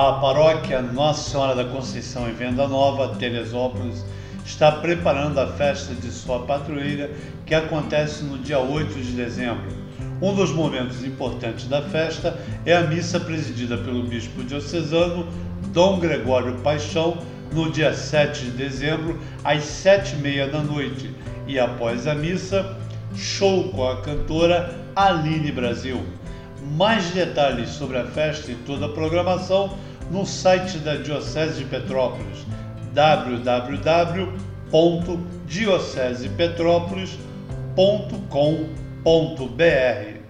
A paróquia Nossa Senhora da Conceição em Venda Nova, Teresópolis, está preparando a festa de sua padroeira, que acontece no dia 8 de dezembro. Um dos momentos importantes da festa é a missa presidida pelo bispo diocesano Dom Gregório Paixão, no dia 7 de dezembro, às sete e meia da noite. E após a missa, show com a cantora Aline Brasil. Mais detalhes sobre a festa e toda a programação no site da Diocese de Petrópolis www.diocesepetrópolis.com.br